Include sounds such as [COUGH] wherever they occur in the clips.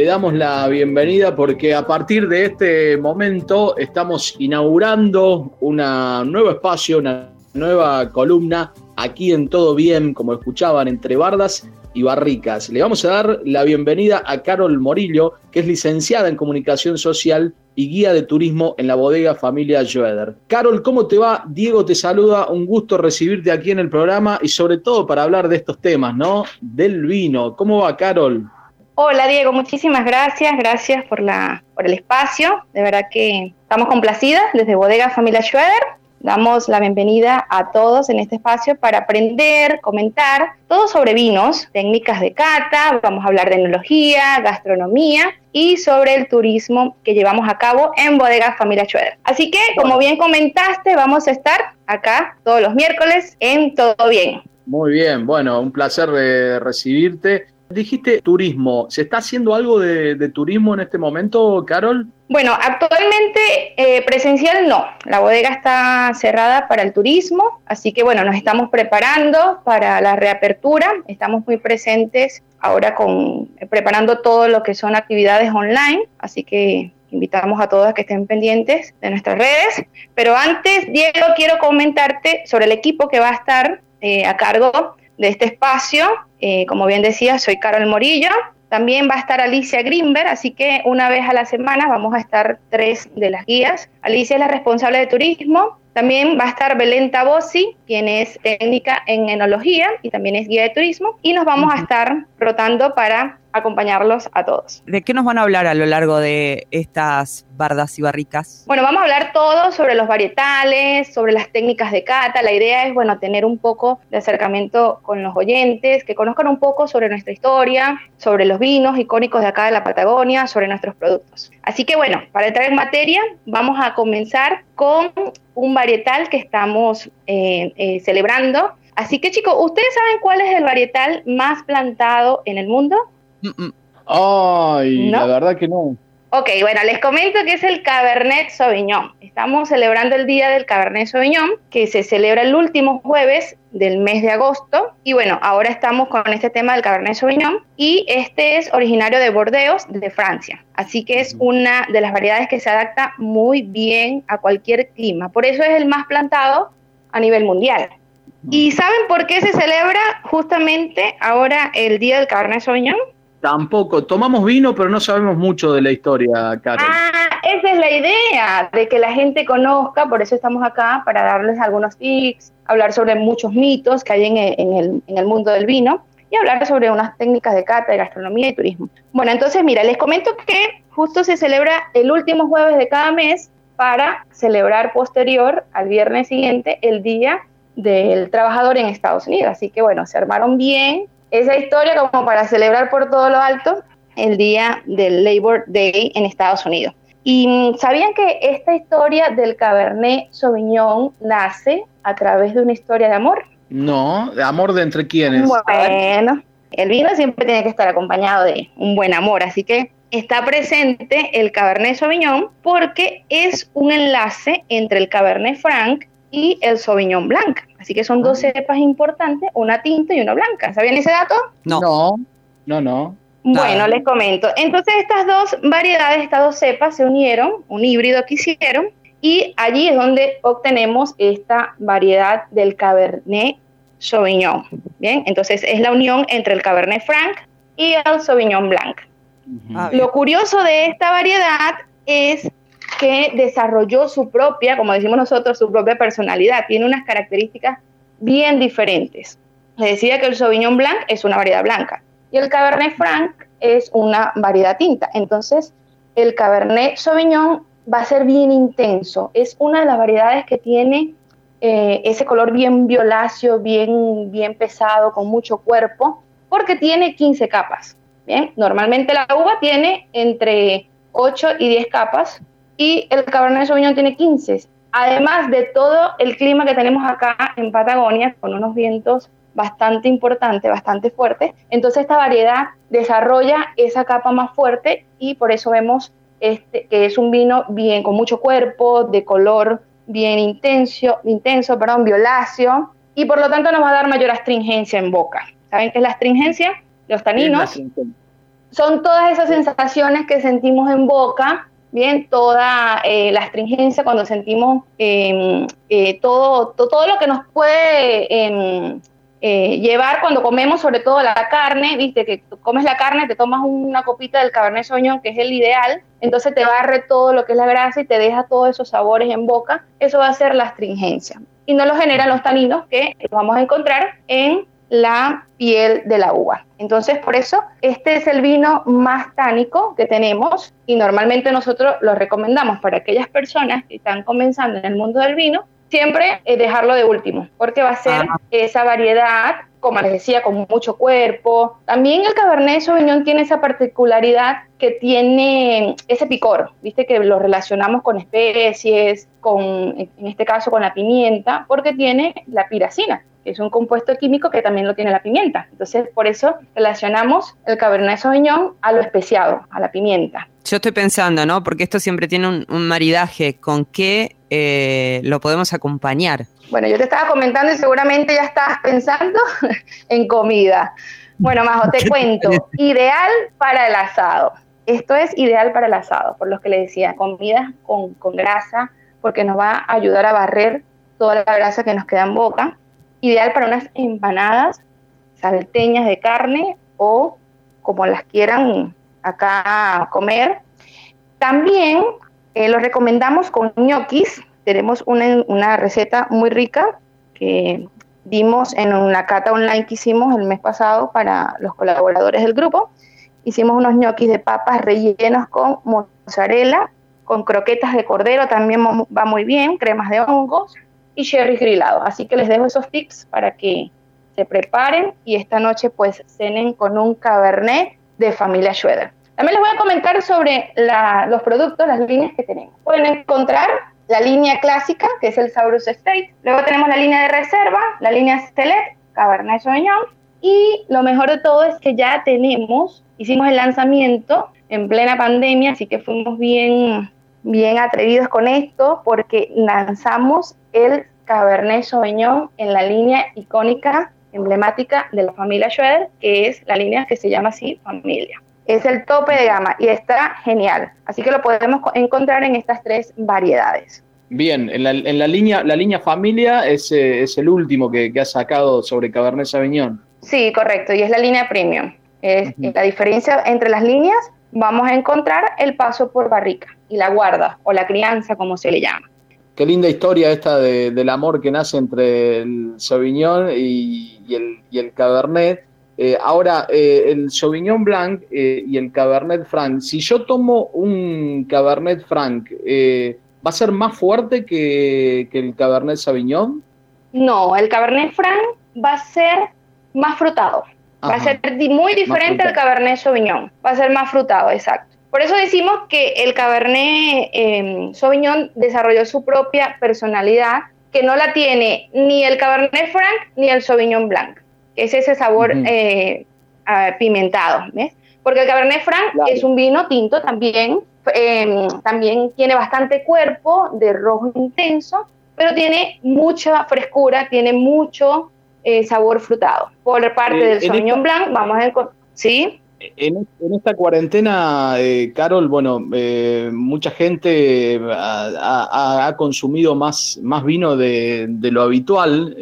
Le damos la bienvenida porque a partir de este momento estamos inaugurando un nuevo espacio, una nueva columna aquí en Todo Bien, como escuchaban, entre bardas y barricas. Le vamos a dar la bienvenida a Carol Morillo, que es licenciada en Comunicación Social y guía de turismo en la bodega Familia Joeder. Carol, ¿cómo te va? Diego te saluda, un gusto recibirte aquí en el programa y sobre todo para hablar de estos temas, ¿no? Del vino. ¿Cómo va, Carol? Hola Diego, muchísimas gracias, gracias por, la, por el espacio. De verdad que estamos complacidas desde Bodega Familia Schroeder. Damos la bienvenida a todos en este espacio para aprender, comentar todo sobre vinos, técnicas de cata, vamos a hablar de enología, gastronomía y sobre el turismo que llevamos a cabo en Bodega Familia Schroeder. Así que, como bien comentaste, vamos a estar acá todos los miércoles en Todo Bien. Muy bien, bueno, un placer de recibirte Dijiste turismo. ¿Se está haciendo algo de, turismo en este momento, Carol? Bueno, actualmente eh, presencial no. La bodega está cerrada para el turismo, así que bueno, nos estamos preparando para la reapertura. Estamos muy presentes ahora con preparando todo lo que son actividades online, así que invitamos a todas que estén pendientes de nuestras redes. Pero antes, Diego, quiero comentarte sobre el equipo que va a estar eh, a cargo de este espacio. Eh, como bien decía, soy Carol Morillo. También va a estar Alicia Grimberg, así que una vez a la semana vamos a estar tres de las guías. Alicia es la responsable de turismo. También va a estar Belén Tabosi, quien es técnica en enología y también es guía de turismo. Y nos vamos a estar rotando para acompañarlos a todos. ¿De qué nos van a hablar a lo largo de estas bardas y barricas? Bueno, vamos a hablar todo sobre los varietales, sobre las técnicas de cata. La idea es, bueno, tener un poco de acercamiento con los oyentes, que conozcan un poco sobre nuestra historia, sobre los vinos icónicos de acá de la Patagonia, sobre nuestros productos. Así que, bueno, para entrar en materia, vamos a comenzar con un varietal que estamos eh, eh, celebrando. Así que, chicos, ¿ustedes saben cuál es el varietal más plantado en el mundo? Ay, la verdad que no. Ok, bueno, les comento que es el Cabernet Sauvignon. Estamos celebrando el Día del Cabernet Sauvignon, que se celebra el último jueves del mes de agosto. Y bueno, ahora estamos con este tema del Cabernet Sauvignon. Y este es originario de Bordeaux, de Francia. Así que es una de las variedades que se adapta muy bien a cualquier clima. Por eso es el más plantado a nivel mundial. ¿Y saben por qué se celebra justamente ahora el Día del Cabernet Sauvignon? Tampoco, tomamos vino, pero no sabemos mucho de la historia, Carol. Ah, esa es la idea, de que la gente conozca, por eso estamos acá, para darles algunos tips, hablar sobre muchos mitos que hay en el, en el mundo del vino y hablar sobre unas técnicas de cata, de gastronomía y turismo. Bueno, entonces mira, les comento que justo se celebra el último jueves de cada mes para celebrar posterior al viernes siguiente el Día del Trabajador en Estados Unidos. Así que bueno, se armaron bien esa historia como para celebrar por todo lo alto el día del Labor Day en Estados Unidos. ¿Y mm, sabían que esta historia del Cabernet Sauvignon nace a través de una historia de amor? No, ¿de amor de entre quiénes? Bueno, el vino siempre tiene que estar acompañado de un buen amor, así que está presente el Cabernet Sauvignon porque es un enlace entre el Cabernet Franc y el Sauvignon Blanc. Así que son dos ah. cepas importantes, una tinta y una blanca. ¿Sabían ese dato? No. No, no, no. Bueno, les comento. Entonces estas dos variedades, estas dos cepas se unieron, un híbrido que hicieron, y allí es donde obtenemos esta variedad del Cabernet Sauvignon. Bien, entonces es la unión entre el Cabernet Franc y el Sauvignon Blanc. Ah, Lo curioso de esta variedad es que desarrolló su propia, como decimos nosotros, su propia personalidad. Tiene unas características bien diferentes. Les decía que el Sauvignon Blanc es una variedad blanca y el Cabernet Franc es una variedad tinta. Entonces, el Cabernet Sauvignon va a ser bien intenso. Es una de las variedades que tiene eh, ese color bien violáceo, bien, bien pesado, con mucho cuerpo, porque tiene 15 capas. Bien, normalmente la uva tiene entre 8 y 10 capas y el Cabernet Sauvignon tiene 15. Además de todo el clima que tenemos acá en Patagonia, con unos vientos bastante importantes, bastante fuertes, entonces esta variedad desarrolla esa capa más fuerte y por eso vemos este, que es un vino bien con mucho cuerpo, de color bien intenso, intenso, perdón, violáceo, y por lo tanto nos va a dar mayor astringencia en boca. ¿Saben qué es la astringencia? Los taninos. Son todas esas sensaciones que sentimos en boca, bien, toda eh, la astringencia cuando sentimos em, eh, todo, todo, lo que nos puede em, eh, llevar cuando comemos, sobre todo la carne, viste, que comes la carne, te tomas una copita del Cabernet Sauvignon, que es el ideal, entonces te barre todo lo que es la grasa y te deja todos esos sabores en boca, eso va a ser la astringencia. Y no lo generan los taninos que vamos a encontrar en la piel de la uva. Entonces, por eso, este es el vino más tánico que tenemos y normalmente nosotros lo recomendamos para aquellas personas que están comenzando en el mundo del vino siempre eh, dejarlo de último, porque va a ser ah. esa variedad, como les decía, con mucho cuerpo. También el Cabernet Sauvignon tiene esa particularidad que tiene ese picor, viste que lo relacionamos con especies, con, en este caso con la pimienta, porque tiene la piracina, que es un compuesto químico que también lo tiene la pimienta. Entonces, por eso relacionamos el Cabernet Sauvignon a lo especiado, a la pimienta. Yo estoy pensando, ¿no? Porque esto siempre tiene un, un maridaje con qué eh, lo podemos acompañar. Bueno, yo te estaba comentando y seguramente ya estás pensando [LAUGHS] en comida. Bueno, Majo, te [LAUGHS] cuento, ideal para el asado. Esto es ideal para el asado, por lo que le decía, comida con, con grasa, porque nos va a ayudar a barrer toda la grasa que nos queda en boca. Ideal para unas empanadas salteñas de carne o como las quieran acá comer. También eh, lo recomendamos con ñoquis. Tenemos una, receta muy rica que dimos en una cata online que hicimos el mes pasado para los colaboradores del grupo. Hicimos unos ñoquis de papas rellenos con mozzarella, con croquetas de cordero, también va muy bien, cremas de hongos y cherry grilado. Así que les dejo esos tips para que se preparen y esta noche pues cenen con un cabernet de familia Schroeder. También les voy a comentar sobre los productos, las líneas que tenemos. Pueden encontrar la línea clásica, que es el Saurus State. Luego tenemos la línea de reserva, la línea Select, Cabernet Sauvignon. Y lo mejor de todo es que ya tenemos, hicimos el lanzamiento en plena pandemia, así que fuimos bien, bien atrevidos con esto, porque lanzamos el Cabernet Sauvignon en la línea icónica, emblemática de la familia Schroeder, que es la línea que se llama así Familia es el tope de gama y está genial. Así que lo podemos encontrar en estas tres variedades. Bien, en la, en la línea, la línea familia es, eh, es el último que, que, ha sacado sobre Cabernet Sauvignon. Sí, correcto, y es la línea premium. Es, La diferencia entre las líneas, vamos a encontrar el paso por barrica y la guarda o la crianza, como se le llama. Qué linda historia esta del amor que nace entre el Sauvignon y, y, el, y el Cabernet eh, ahora, eh, el Sauvignon Blanc eh, y el Cabernet Franc, si yo tomo un Cabernet Franc, ¿va a ser más fuerte que, el Cabernet Sauvignon? No, el Cabernet Franc va a ser más frutado. Va a ser muy diferente al Cabernet Sauvignon. Va a ser más frutado, exacto. Por eso decimos que el Cabernet em, Sauvignon desarrolló su propia personalidad, que no la tiene ni el Cabernet Franc ni el Sauvignon Blanc es ese sabor eh, pimentado, ¿ves? Porque el Cabernet Franc es un vino tinto también, em, también tiene bastante cuerpo de rojo intenso, pero tiene mucha frescura, tiene mucho eh, sabor frutado. Por parte eh, del Sauvignon Blanc, vamos a ver, ¿sí? En, esta cuarentena, Carol, bueno, mucha gente ha, consumido más, más vino de, lo habitual,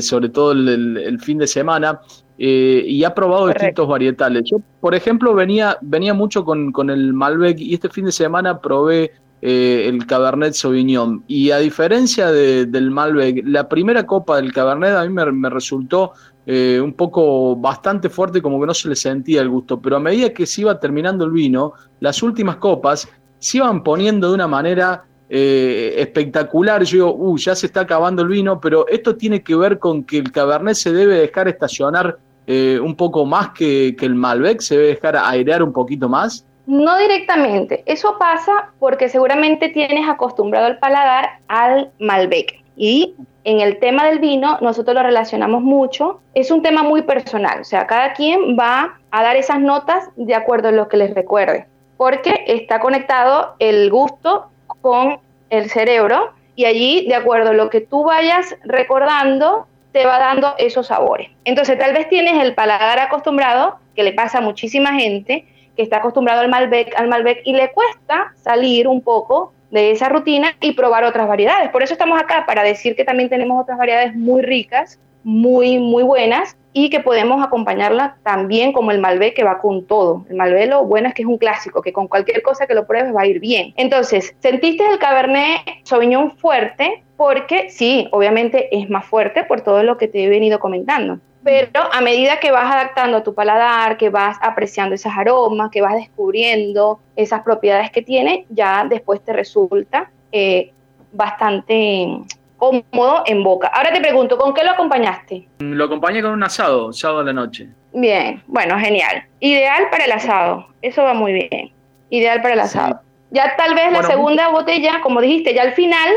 sobre todo el, fin de semana, y ha probado distintos varietales. Yo, por ejemplo, venía, venía mucho con, con el Malbec y este fin de semana probé el Cabernet Sauvignon. Y a diferencia del Malbec, la primera copa del Cabernet a mí me, me resultó eh, un poco bastante fuerte, como que no se le sentía el gusto, pero a medida que se iba terminando el vino, las últimas copas se iban poniendo de una manera eh, espectacular. Yo digo, uh, ya se está acabando el vino, pero esto tiene que ver con que el Cabernet se debe dejar estacionar eh, un poco más que, que, el Malbec, se debe dejar airear un poquito más. No directamente. Eso pasa porque seguramente tienes acostumbrado el paladar al Malbec. Y en el tema del vino, nosotros lo relacionamos mucho. Es un tema muy personal. O sea, cada quien va a dar esas notas de acuerdo a lo que les recuerde. Porque está conectado el gusto con el cerebro y allí, de acuerdo a lo que tú vayas recordando, te va dando esos sabores. Entonces, tal vez tienes el paladar acostumbrado, que le pasa a muchísima gente, que está acostumbrado al Malbec, al Malbec y le cuesta salir un poco de esa rutina y probar otras variedades. Por eso estamos acá, para decir que también tenemos otras variedades muy ricas, muy, muy buenas y que podemos acompañarla también como el Malbec que va con todo. El Malbec lo bueno es que es un clásico, que con cualquier cosa que lo pruebes va a ir bien. Entonces, ¿sentiste el Cabernet Sauvignon fuerte? Porque sí, obviamente es más fuerte por todo lo que te he venido comentando pero a medida que vas adaptando a tu paladar, que vas apreciando esos aromas, que vas descubriendo esas propiedades que tiene, ya después te resulta eh, bastante cómodo en boca. Ahora te pregunto, ¿con qué lo acompañaste? Lo acompañé con un asado, sábado de la noche. Bien, bueno, genial. Ideal para el asado, eso va muy bien. Ideal para el asado. Ya tal vez la segunda botella, como dijiste, ya al final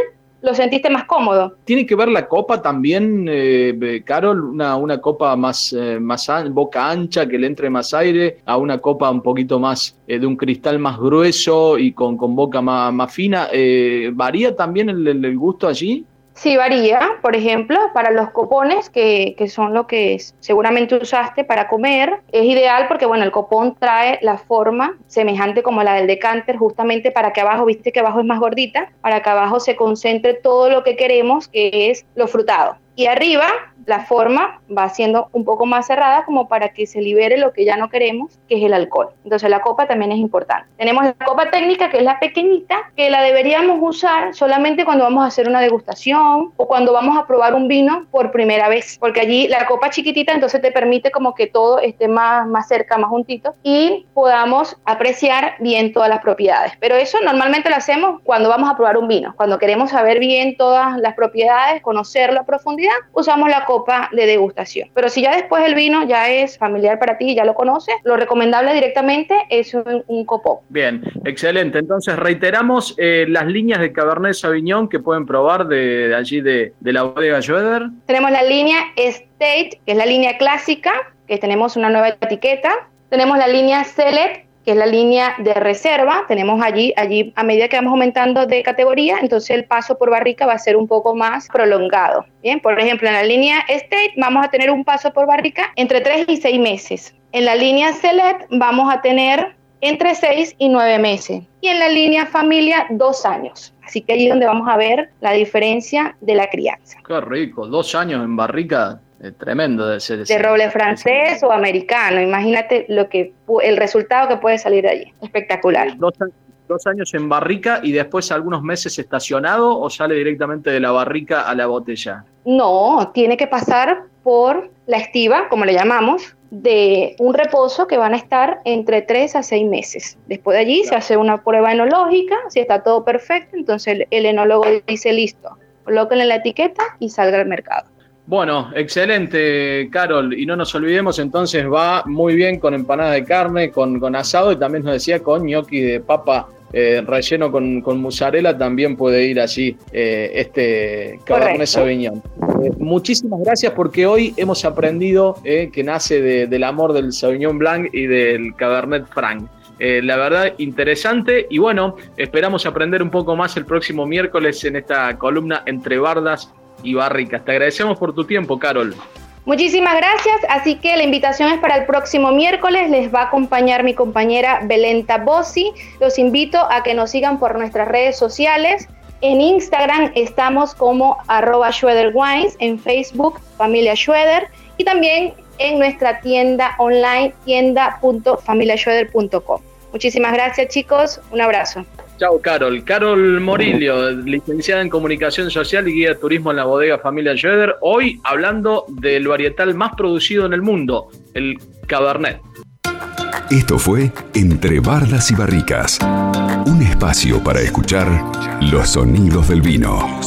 lo sentiste más cómodo. ¿Tiene que ver la copa también, eh, Carol? Una, una copa más, eh, más boca ancha, que le entre más aire, a una copa un poquito más eh, de un cristal más grueso y con, con boca más, más fina. Eh, ¿Varía también el gusto allí? Sí, varía. Por ejemplo, para los copones, que, que, son lo que seguramente usaste para comer, es ideal porque, bueno, el copón trae la forma semejante como la del decanter, justamente para que abajo, viste que abajo es más gordita, para que abajo se concentre todo lo que queremos, que es lo frutado. Y arriba la forma va siendo un poco más cerrada como para que se libere lo que ya no queremos, que es el alcohol. Entonces la copa también es importante. Tenemos la copa técnica, que es la pequeñita, que la deberíamos usar solamente cuando vamos a hacer una degustación o cuando vamos a probar un vino por primera vez, porque allí la copa chiquitita entonces te permite como que todo esté más, más cerca, más juntito y podamos apreciar bien todas las propiedades. Pero eso normalmente lo hacemos cuando vamos a probar un vino, cuando queremos saber bien todas las propiedades, conocerlo a profundidad, usamos la copa de degustación. Pero si ya después el vino ya es familiar para ti y ya lo conoces, lo recomendable directamente es un, un copón. Bien, excelente. Entonces reiteramos eh, las líneas de Cabernet Sauvignon que pueden probar de, allí de, de la bodega Schroeder. Tenemos la línea State, que es la línea clásica, que tenemos una nueva etiqueta. Tenemos la línea Select, que es la línea de reserva. Tenemos allí, allí a medida que vamos aumentando de categoría, entonces el paso por barrica va a ser un poco más prolongado. Bien, por ejemplo, en la línea State vamos a tener un paso por barrica entre 3 y 6 meses. En la línea Select vamos a tener entre 6 y 9 meses. Y en la línea familia, 2 años. Así que allí es donde vamos a ver la diferencia de la crianza. Qué rico, dos años en barrica tremendo de ser de roble francés o americano imagínate lo que el resultado que puede salir de allí espectacular dos, años en barrica y después algunos meses estacionado o sale directamente de la barrica a la botella no tiene que pasar por la estiva como le llamamos de un reposo que van a estar entre tres a seis meses. Después de allí se hace una prueba enológica, si está todo perfecto, entonces el, el enólogo dice listo, colóquenle la etiqueta y salga al mercado. Bueno, excelente, Carol. Y no nos olvidemos, entonces va muy bien con empanada de carne, con, con asado y también nos decía con gnocchi de papa eh, relleno con, con mozzarella. También puede ir allí eh, este Cabernet Sauvignon. Eh, muchísimas gracias porque hoy hemos aprendido que nace del amor del Sauvignon Blanc y del Cabernet Franc. la verdad, interesante. Y bueno, esperamos aprender un poco más el próximo miércoles en esta columna Entre Bardas y Barricas. Te agradecemos por tu tiempo, Carol. Muchísimas gracias, así que la invitación es para el próximo miércoles, les va a acompañar mi compañera Belenta Bossi, los invito a que nos sigan por nuestras redes sociales, en Instagram estamos como arroba Wines, en Facebook familia Schroeder y también en nuestra tienda online tienda.familiaschroeder.com. Muchísimas gracias chicos, un abrazo. Chao, Carol. Carol Morillo, licenciada en Comunicación Social y guía de turismo en la bodega Familia Schroeder. Hoy hablando del varietal más producido en el mundo, el Cabernet. Esto fue Entre Bardas y Barricas, un espacio para escuchar los sonidos del vino.